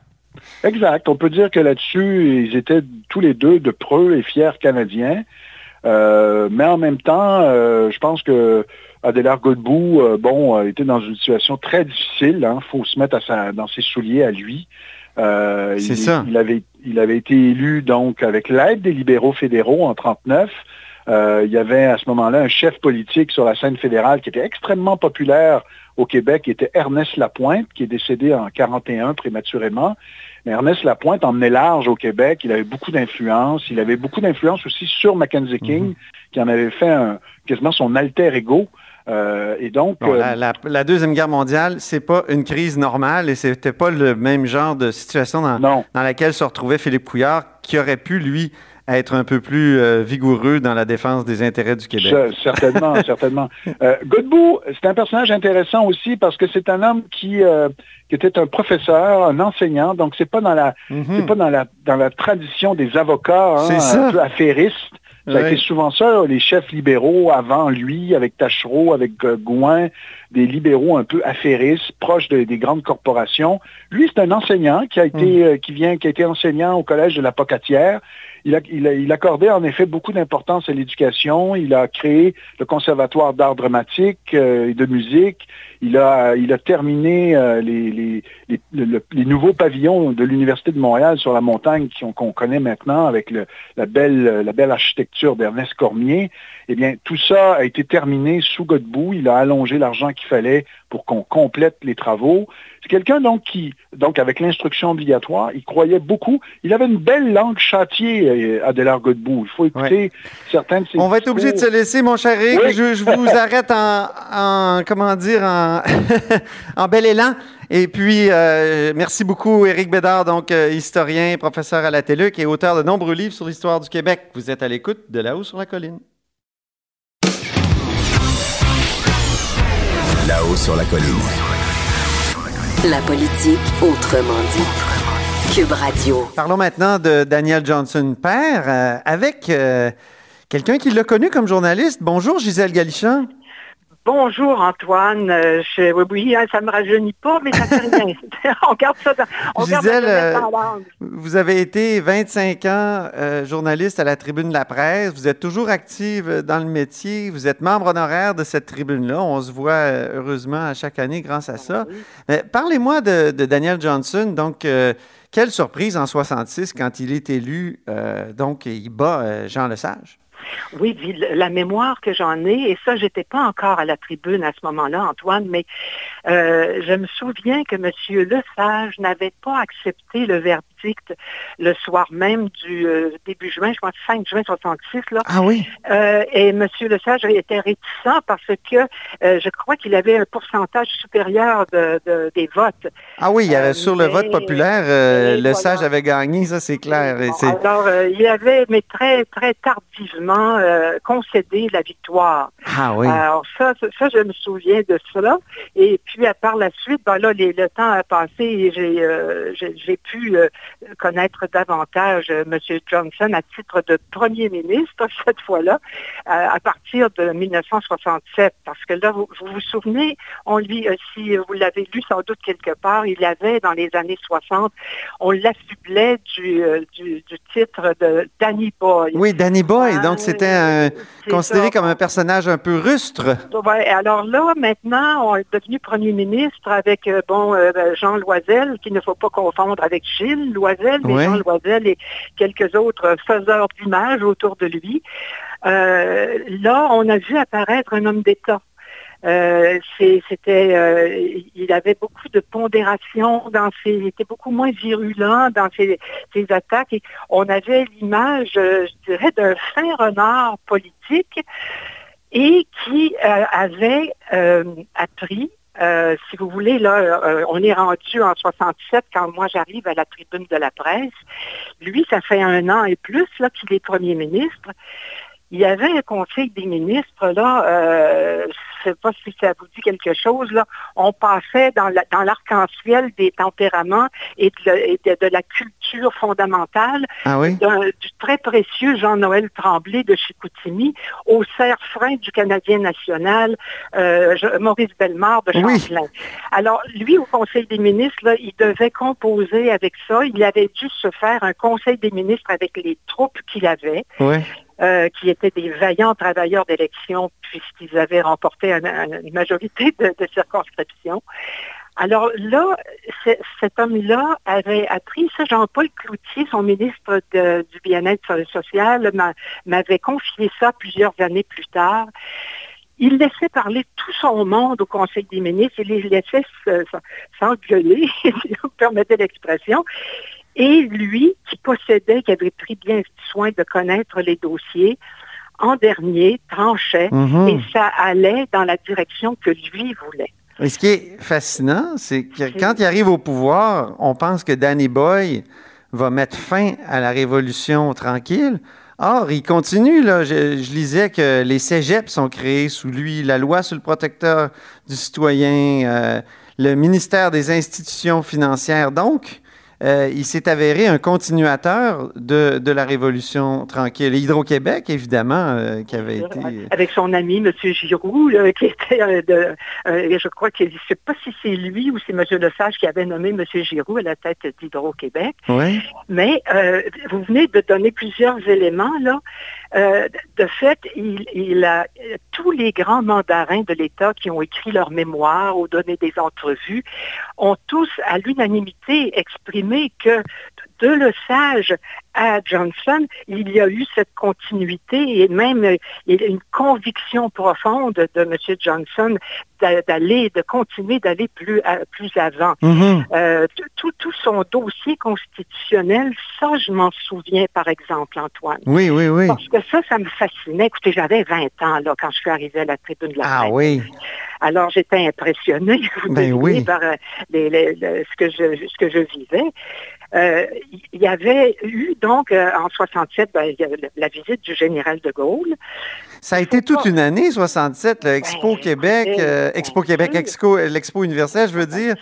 [SPEAKER 5] Exact. On peut dire que là-dessus, ils étaient tous les deux de preux et fiers Canadiens. Euh, mais en même temps, euh, je pense que Adélard Godbout, euh, bon, était dans une situation très difficile. Il hein. faut se mettre dans ses souliers à lui.
[SPEAKER 1] C'est ça.
[SPEAKER 5] Il avait, il avait été élu donc avec l'aide des libéraux fédéraux en 1939. il y avait à ce moment-là un chef politique sur la scène fédérale qui était extrêmement populaire au Québec, qui était Ernest Lapointe, qui est décédé en 41 prématurément. Ernest Lapointe emmenait large au Québec. Il avait beaucoup d'influence. Il avait beaucoup d'influence aussi sur Mackenzie King, mhm. qui en avait fait quasiment son alter ego. Euh, et donc,
[SPEAKER 1] euh, la, Deuxième Guerre mondiale, c'est pas une crise normale et c'était pas le même genre de situation dans, dans, laquelle se retrouvait Philippe Couillard, qui aurait pu, lui, être un peu plus euh, vigoureux dans la défense des intérêts du Québec.
[SPEAKER 5] certainement, certainement. Godbout, c'est un personnage intéressant aussi parce que c'est un homme qui qui était un professeur, un enseignant, donc c'est pas dans la mhm. pas dans la dans la tradition des avocats hein, un peu affairistes. Ça a été souvent ça, les chefs libéraux avant lui, avec Tachereau, avec euh, Gouin, des libéraux un peu affairistes, proches des grandes corporations. Lui, c'est un enseignant qui a été, mhm. euh, qui vient, qui a été enseignant au collège de la Pocatière. Il, accordait en effet beaucoup d'importance à l'éducation. Il a créé le Conservatoire d'art dramatique euh, et de musique. Il a, terminé euh, les, les, nouveaux pavillons de l'Université de Montréal sur la montagne qu'on connaît maintenant avec la, belle, la belle architecture d'Ernest Cormier. Eh bien, tout ça a été terminé sous Godbout. Il a allongé l'argent qu'il fallait pour qu'on complète les travaux. C'est quelqu'un donc qui, donc avec l'instruction obligatoire, il croyait beaucoup. Il avait une belle langue châtier, euh, Adélard Godbout. Il faut écouter certains de ses
[SPEAKER 1] On va être obligé de se laisser, mon cher Eric. Je, vous arrête en, comment dire, en, bel élan. Et puis, euh, merci beaucoup, Éric Bédard, donc euh, historien, professeur à la TELUC et auteur de nombreux livres sur l'histoire du Québec. Vous êtes à l'écoute de là-haut sur la colline.
[SPEAKER 2] Là-haut sur la colline.
[SPEAKER 3] La politique autrement dit. Cube Radio.
[SPEAKER 1] Parlons maintenant de Daniel Johnson, père, euh, avec euh, quelqu'un qui l'a connu comme journaliste. Bonjour, Gisèle Galichan.
[SPEAKER 8] Bonjour Antoine. Euh, oui, hein, ça ne me rajeunit pas, mais ça fait rien. on garde ça dans, on
[SPEAKER 1] Gisèle, euh, vous avez été 25 ans euh, journaliste à la Tribune de la Presse. Vous êtes toujours active dans le métier. Vous êtes membre honoraire de cette tribune-là. On se voit heureusement à chaque année grâce à ah ça. Parlez-moi de, de, Daniel Johnson. Donc, quelle surprise en 66 quand il est élu. donc, il bat Jean Lesage.
[SPEAKER 8] Oui, la mémoire que j'en ai, et ça, j'étais pas encore à la tribune à ce moment-là, Antoine, mais euh, je me souviens que M. Lesage n'avait pas accepté le verdict le soir même du euh, début juin, je crois 5 juin 66. Là.
[SPEAKER 1] Ah oui?
[SPEAKER 8] Euh, et M. Lesage était réticent parce que je crois qu'il avait un pourcentage supérieur de, des votes.
[SPEAKER 1] Ah oui, sur le vote populaire, Lesage avait gagné, ça c'est clair.
[SPEAKER 8] Alors, il avait, mais très, très tardivement, concédé la victoire.
[SPEAKER 1] Ah oui.
[SPEAKER 8] Alors ça, ça, je me souviens de cela. Et puis, par la suite, ben là, le temps a passé et j'ai euh, pu euh, connaître davantage M. Johnson à titre de premier ministre, cette fois-là, à partir de 1967. Parce que là, vous vous, souvenez, on lui, si vous l'avez lu sans doute quelque part, il avait, dans les années 60, on l'affublait du, du, titre de Danny Boy.
[SPEAKER 1] Oui, Danny Boy. donc, c'était considéré comme un personnage un peu rustre.
[SPEAKER 8] Ouais, alors là, maintenant, on est devenu premier ministre avec, bon, ben, Jean Loisel, qu'il ne faut pas confondre avec Gilles Loisel, mais Jean Loisel et quelques autres faiseurs d'images autour de lui. Euh, là, on a vu apparaître un homme d'État. Euh, c'était, euh, il avait beaucoup de pondération dans ses, il était beaucoup moins virulent dans ses, attaques et on avait l'image, je dirais, d'un fin renard politique et qui avait appris euh, si vous voulez, là, euh, on est rendu en 67 quand moi j'arrive à la tribune de la presse. Lui, ça fait un an et plus qu'il est premier ministre il y avait un conseil des ministres, là, euh, je ne sais pas si ça vous dit quelque chose, là, on passait dans l'arc-en-ciel des tempéraments et de, la culture fondamentale
[SPEAKER 1] ah
[SPEAKER 8] du très précieux Jean-Noël Tremblay de Chicoutimi au cerf-frein du Canadien national, euh, Maurice Bellemare de Champlain. Alors, lui, au conseil des ministres, là, il devait composer avec ça. Il avait dû se faire un conseil des ministres avec les troupes qu'il avait.
[SPEAKER 1] Oui.
[SPEAKER 8] Euh, qui étaient des vaillants travailleurs d'élection puisqu'ils avaient remporté une majorité de, circonscriptions. Alors là, cet homme-là avait appris, ça Jean-Paul Cloutier, son ministre du bien-être social, m'avait confié ça plusieurs années plus tard. Il laissait parler tout son monde au Conseil des ministres, il les laissait s'engueuler, si vous permettez l'expression. Et lui, qui possédait, qui avait pris bien soin de connaître les dossiers, en dernier, tranchait mhm. et ça allait dans la direction que lui voulait.
[SPEAKER 1] Et ce qui est fascinant, c'est que quand il arrive au pouvoir, on pense que Danny Boy va mettre fin à la révolution tranquille. Or, il continue. Là. Je, lisais que les cégeps sont créés sous lui, la loi sur le protecteur du citoyen, euh, le ministère des institutions financières. Donc, euh, il s'est avéré un continuateur de, de la Révolution tranquille. Hydro-Québec, évidemment, euh, qui avait été...
[SPEAKER 8] Avec son ami, M. Giroux, qui était euh, de... je crois que je ne sais pas si c'est lui ou c'est M. Lesage qui avait nommé M. Giroux à la tête d'Hydro-Québec.
[SPEAKER 1] Oui.
[SPEAKER 8] Mais vous venez de donner plusieurs éléments, là. de fait, il, il, a tous les grands mandarins de l'État qui ont écrit leurs mémoires ou donné des entrevues ont tous à l'unanimité exprimé que de Le Sage à Johnson, il y a eu cette continuité et même euh, une conviction profonde de M. Johnson d'aller, de continuer d'aller plus, plus avant.
[SPEAKER 1] Mm-hmm.
[SPEAKER 8] Euh, tout, tout, son dossier constitutionnel, ça, je m'en souviens, par exemple, Antoine.
[SPEAKER 1] Oui, oui, oui.
[SPEAKER 8] Parce que ça, ça me fascinait. Écoutez, j'avais 20 ans là, quand je suis arrivée à la tribune de la
[SPEAKER 1] Ah oui.
[SPEAKER 8] Alors, j'étais impressionnée,
[SPEAKER 1] ben
[SPEAKER 8] par euh, ce, que je, ce que je vivais. Euh, il y avait eu donc euh, en 67 ben, la visite du général de Gaulle.
[SPEAKER 1] Ça a été toute une année, 67, l'Expo ben, Québec, euh, Expo Québec, l'Expo universelle, je veux dire.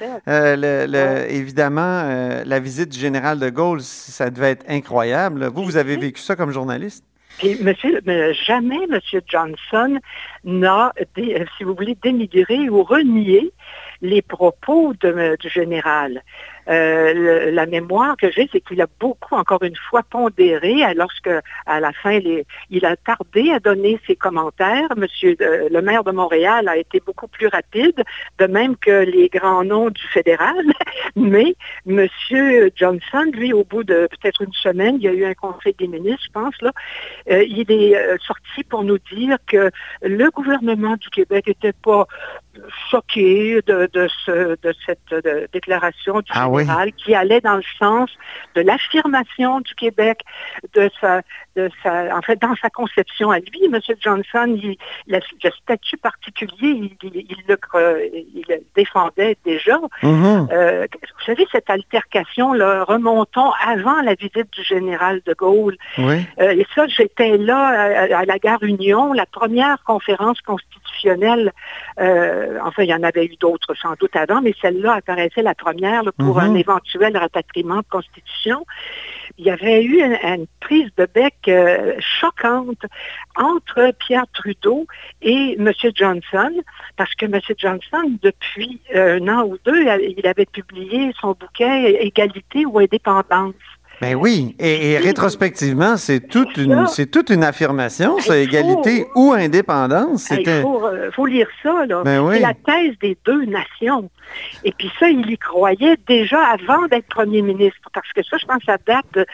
[SPEAKER 1] Évidemment, la visite du général de Gaulle, ça devait être incroyable. Vous, vous avez vécu ça comme journaliste?
[SPEAKER 8] Et monsieur, jamais M. Johnson n'a, si vous voulez, dénigré ou renié les propos du général. Euh, la mémoire que j'ai, c'est qu'il a beaucoup, encore une fois, pondéré lorsque, à la fin, il a tardé à donner ses commentaires. Monsieur euh, le maire de Montréal a été beaucoup plus rapide, de même que les grands noms du fédéral. Mais Monsieur Johnson, lui, au bout de peut-être une semaine, il y a eu un conseil des ministres, je pense, là, euh, il est sorti pour nous dire que le gouvernement du Québec n'était pas choqué de, ce, de cette déclaration du
[SPEAKER 1] ah
[SPEAKER 8] général qui allait dans le sens de l'affirmation du Québec, de sa, de sa, en fait, dans sa conception à lui. M. Johnson, il, le statut particulier, il, le, il défendait déjà.
[SPEAKER 1] Mm-hmm.
[SPEAKER 8] Euh, vous savez, cette altercation, là, remontons avant la visite du général de Gaulle.
[SPEAKER 1] Euh,
[SPEAKER 8] et ça, j'étais là à, à, la gare Union, la première conférence constitutionnelle constitutionnelle, euh, enfin, il y en avait eu d'autres sans doute avant, mais celle-là apparaissait la première là, pour
[SPEAKER 1] Mhm.
[SPEAKER 8] un éventuel rapatriement de constitution. Il y avait eu une, une prise de bec euh, choquante entre Pierre Trudeau et M. Johnson, parce que M. Johnson, depuis euh, un an ou deux, il avait publié son bouquet Égalité ou indépendance.
[SPEAKER 1] Ben oui, et, et rétrospectivement, c'est toute une,
[SPEAKER 8] ça.
[SPEAKER 1] c'est toute une affirmation,
[SPEAKER 8] faut-
[SPEAKER 1] égalité ou indépendance.
[SPEAKER 8] Il faut, euh, faut lire ça, là.
[SPEAKER 1] Ben oui.
[SPEAKER 8] C'est la thèse des deux nations. Et puis ça, il y croyait déjà avant d'être premier ministre, parce que ça, je pense, ça date de-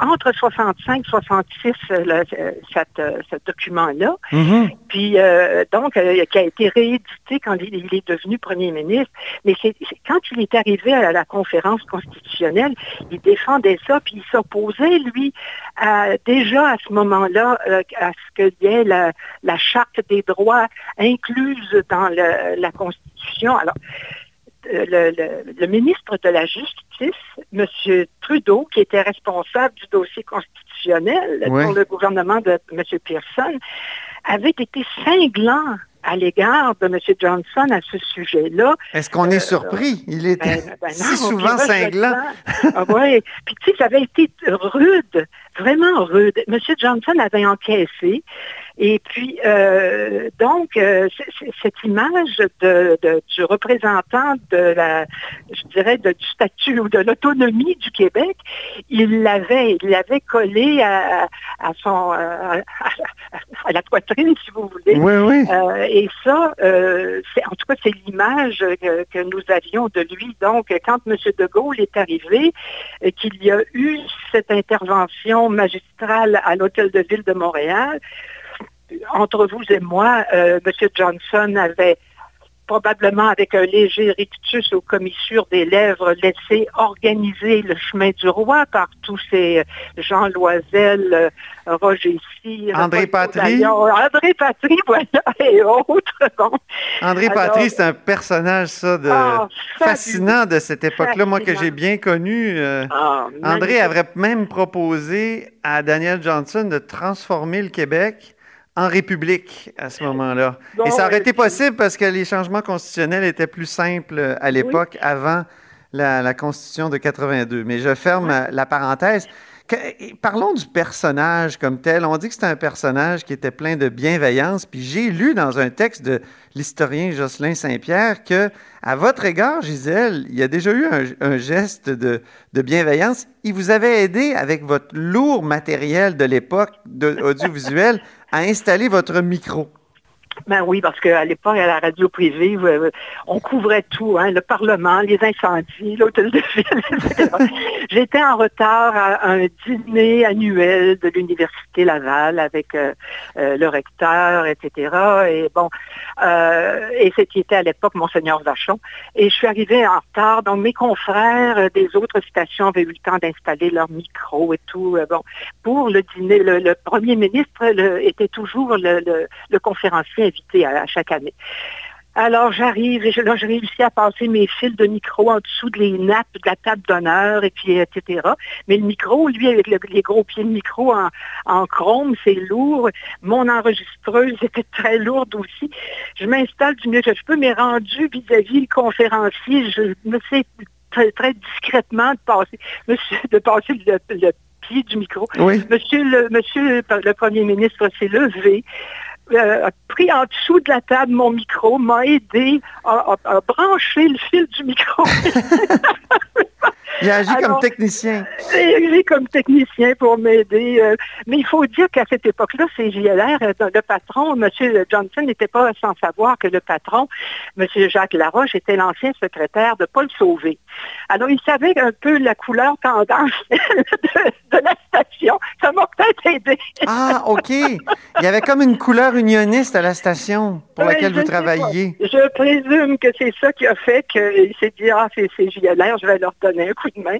[SPEAKER 8] entre 65 et 66, euh, le- euh, cette, euh, ce document-là.
[SPEAKER 1] Mhm.
[SPEAKER 8] Puis euh, donc, euh, qui a été réédité quand il, il est devenu premier ministre. Mais c'est quand il est arrivé à la conférence constitutionnelle, il défendait ça, puis il s'opposait, lui, à- déjà à ce moment-là, euh, à ce qu'il y ait la, la charte des droits incluse dans le- la Constitution. Alors, le, le- le ministre de la Justice, M. Trudeau, qui était responsable du dossier constitutionnel
[SPEAKER 1] Ouais.
[SPEAKER 8] pour le gouvernement de M. Pearson, avait été cinglant à l'égard de M. Johnson à ce sujet-là.
[SPEAKER 1] Est-ce qu'on est surpris? Il était
[SPEAKER 8] Ben, ben
[SPEAKER 1] si souvent cinglant.
[SPEAKER 8] Ah ouais. Puis tu sais, ça avait été rude, vraiment rude. M. Johnson avait encaissé. Et puis, euh, donc, euh, cette image de, de- du représentant de la, je dirais, de- du statut ou de l'autonomie du Québec, il l'avait, il l'avait collé à, à son, euh, à, à la poitrine, si vous voulez.
[SPEAKER 1] Oui, oui.
[SPEAKER 8] Euh, et ça, c'est, en tout cas, c'est l'image que, que nous avions de lui. Donc, quand M. De Gaulle est arrivé, qu'il y a eu cette intervention magistrale à l'Hôtel de Ville de Montréal, entre vous et moi, euh, M. Johnson avait probablement avec un léger rictus aux commissures des lèvres, laissé organiser le chemin du roi par tous ces euh, Jean Loisel, euh, Roger Cyr,
[SPEAKER 1] André Patry.
[SPEAKER 8] André Patry, voilà, et autres. Bon.
[SPEAKER 1] André Patry, c'est un personnage, ça, de
[SPEAKER 8] Ah,
[SPEAKER 1] fascinant de cette époque-là, moi que j'ai bien connu. euh,
[SPEAKER 8] Ah,
[SPEAKER 1] André avait même proposé à Daniel Johnson de transformer le Québec en république à ce moment-là. Et ça aurait
[SPEAKER 8] euh,
[SPEAKER 1] été possible parce que les changements constitutionnels étaient plus simples euh, à l'époque, avant la, la Constitution de 82. Mais je ferme euh, la parenthèse. Que- parlons du personnage comme tel. On dit que c'est un personnage qui était plein de bienveillance. Puis j'ai lu dans un texte de l'historien Jocelyn Saint-Pierre que, à votre égard, Gisèle, il y a déjà eu un, un geste de, de bienveillance. Il vous avait aidé avec votre lourd matériel de l'époque audiovisuel à installer votre micro.
[SPEAKER 8] Ben oui, parce qu'à l'époque, à la radio privée, euh, on couvrait tout, hein, le Parlement, les incendies, l'hôtel de ville. J'étais en retard à un dîner annuel de l'Université Laval avec euh, euh, le recteur, etc. Et bon, et c'était à l'époque Monseigneur Vachon. Et je suis arrivée en retard, donc mes confrères des autres stations avaient eu le temps d'installer leur micro et tout. bon, pour le dîner, le, premier ministre était toujours le, le conférencier invité à, à chaque année. Alors j'arrive et je, là, je réussis à passer mes fils de micro en dessous de les nappes de la table d'honneur et puis etc. Mais le micro, lui, avec le- les gros pieds de micro en, en chrome, c'est lourd. Mon enregistreuse était très lourde aussi. Je m'installe du mieux que je peux, mais rendu vis-à-vis le conférencier, je me sais très, très discrètement de passer, de passer le, le pied du micro.
[SPEAKER 1] Oui.
[SPEAKER 8] Monsieur le, monsieur le premier ministre s'est levé, euh, a pris en dessous de la table mon micro, m'a aidé à, brancher le fil du micro.
[SPEAKER 1] Il a agi comme technicien.
[SPEAKER 8] J'ai comme technicien pour m'aider. euh, mais il faut dire qu'à cette époque-là, c'est JLR, euh, le patron, M. Johnson n'était pas sans savoir que le patron, M. Jacques Laroche, était l'ancien secrétaire de Paul Sauvé. Alors, il savait un peu la couleur tendance de, de la station. Ça m'a peut-être aidé.
[SPEAKER 1] Ah, OK. Il y avait comme une couleur unioniste à la station pour laquelle vous travailliez.
[SPEAKER 8] Je présume que c'est ça qui a fait qu'il s'est dit, ah, c'est JLR, je vais leur donner un coup de main.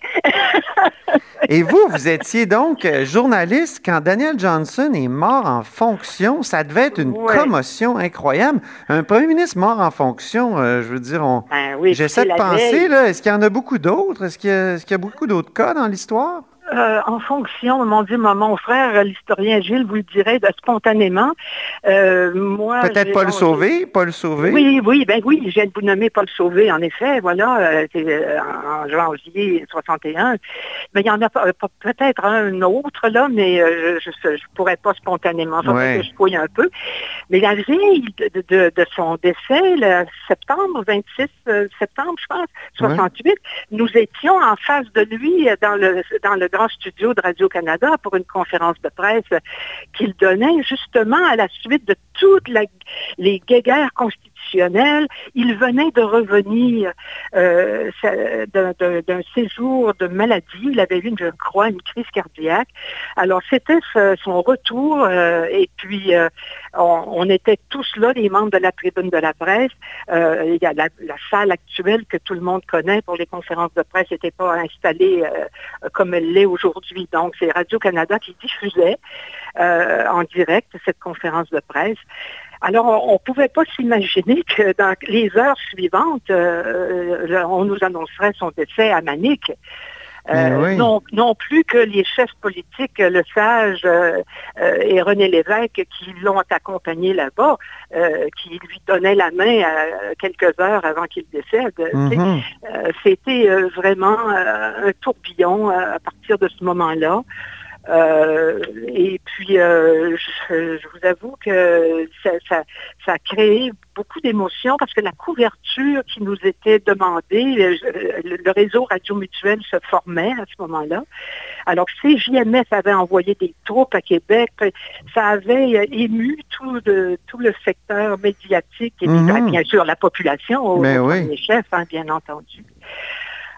[SPEAKER 1] Et vous, vous étiez donc euh, journaliste quand Daniel Johnson est mort en fonction. Ça devait être une
[SPEAKER 8] Ouais.
[SPEAKER 1] commotion incroyable. Un premier ministre mort en fonction, euh, je veux dire, on...
[SPEAKER 8] Ben oui,
[SPEAKER 1] j'essaie de penser,
[SPEAKER 8] veille.
[SPEAKER 1] là, est-ce qu'il y en a beaucoup d'autres? Est-ce qu'il y, a- est-ce qu'il y a beaucoup d'autres cas dans l'histoire?
[SPEAKER 8] Euh, en fonction, mon Dieu, mon frère, l'historien Gilles, vous le dirait de, spontanément. Euh, moi,
[SPEAKER 1] Peut-être Paul Sauvé, Paul Sauvé.
[SPEAKER 8] Oui, oui, ben oui, je viens de vous nommer Paul Sauvé, en effet, voilà, euh, c'est en janvier 61. Mais il y en a peut-être un autre, là, mais je ne pourrais pas spontanément, ouais. que je fouille un peu. Mais la veille de, de, son décès, le septembre, 26 septembre, je pense, 68, nous étions en face de lui dans le, dans le grand studio de Radio-Canada pour une conférence de presse qu'il donnait justement à la suite de toutes les guéguerres constitutionnelles. Il venait de revenir euh, d'un séjour de maladie. Il avait eu, je crois, une crise cardiaque. Alors, c'était son retour euh, et puis euh, on, était tous là, les membres de la tribune de la presse. il y a la, salle actuelle que tout le monde connaît pour les conférences de presse n'était pas installée comme elle l'est aujourd'hui. Donc, c'est Radio-Canada qui diffusait en direct cette conférence de presse. Alors, on ne pouvait pas s'imaginer que dans les heures suivantes, euh, euh, on nous annoncerait son décès à Manic. Euh, non, non, plus que les chefs politiques, Le Sage et René Lévesque, qui l'ont accompagné là-bas, qui lui donnaient la main quelques heures avant qu'il décède. Mm-hmm. C'était vraiment un tourbillon à partir de ce moment-là. Euh, et puis, euh, je, vous avoue que ça, a créé beaucoup d'émotions parce que la couverture qui nous était demandée, le, réseau Radio Mutuel se formait à ce moment-là. Alors, CJMF avait envoyé des troupes à Québec. Ça avait ému tout, de, tout le secteur médiatique et mhm. bien sûr la population au,
[SPEAKER 1] oui.
[SPEAKER 8] chef, hein, bien entendu.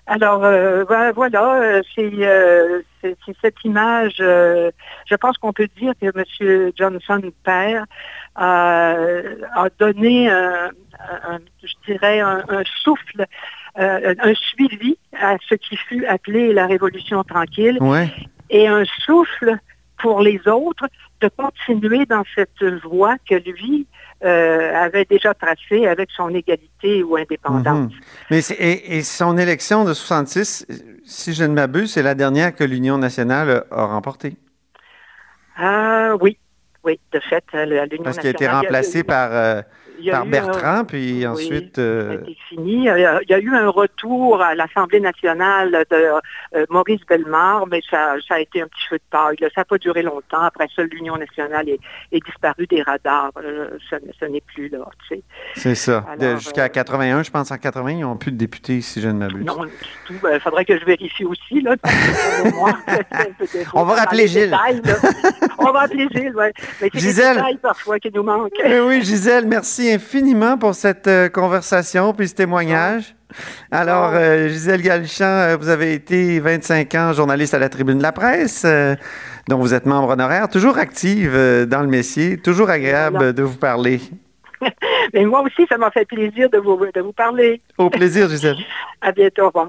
[SPEAKER 8] Alors euh, ben, voilà, euh, euh, c'est cette image. je pense qu'on peut dire que M. Johnson père a, donné, un, je dirais, un, souffle, un suivi à ce qui fut appelé la Révolution tranquille, et un souffle pour les autres de continuer dans cette voie que lui euh, avait déjà tracé avec son égalité ou indépendance. Mhm.
[SPEAKER 1] Mais et, son élection de 66, si je ne m'abuse, c'est la dernière que l'Union nationale a remportée.
[SPEAKER 8] Ah oui, oui, de fait, l'Union nationale.
[SPEAKER 1] Parce qu'il a été remplacé par euh, par Bertrand, puis ensuite...
[SPEAKER 8] Euh... fini. Il y a eu un retour à l'Assemblée nationale de euh, Maurice Bellemare, mais ça, ça, a été un petit feu de paille. Ça n'a pas duré longtemps. Après ça, l'Union nationale est, est, disparue des radars. Ce, n'est plus là. Tu sais.
[SPEAKER 1] C'est ça. Jusqu'à 81, euh, je pense, en 80, ils n'ont plus de députés, si je ne m'abuse.
[SPEAKER 8] Non. Il ben, faudrait que je vérifie aussi. Là,
[SPEAKER 1] On va rappeler Gilles.
[SPEAKER 8] On va appeler Gilles, oui. Mais c'est des détails parfois qui nous manquent.
[SPEAKER 1] oui, Gisèle, merci infiniment pour cette euh, conversation puis ce témoignage. Alors, euh, Gisèle Galichan, euh, vous avez été 25 ans journaliste à la Tribune de la Presse, dont vous êtes membre honoraire, toujours active dans le métier, toujours agréable de vous parler.
[SPEAKER 8] Mais moi aussi, ça m'a fait plaisir de vous, de vous parler.
[SPEAKER 1] Au plaisir, Gisèle.
[SPEAKER 8] à bientôt, au revoir.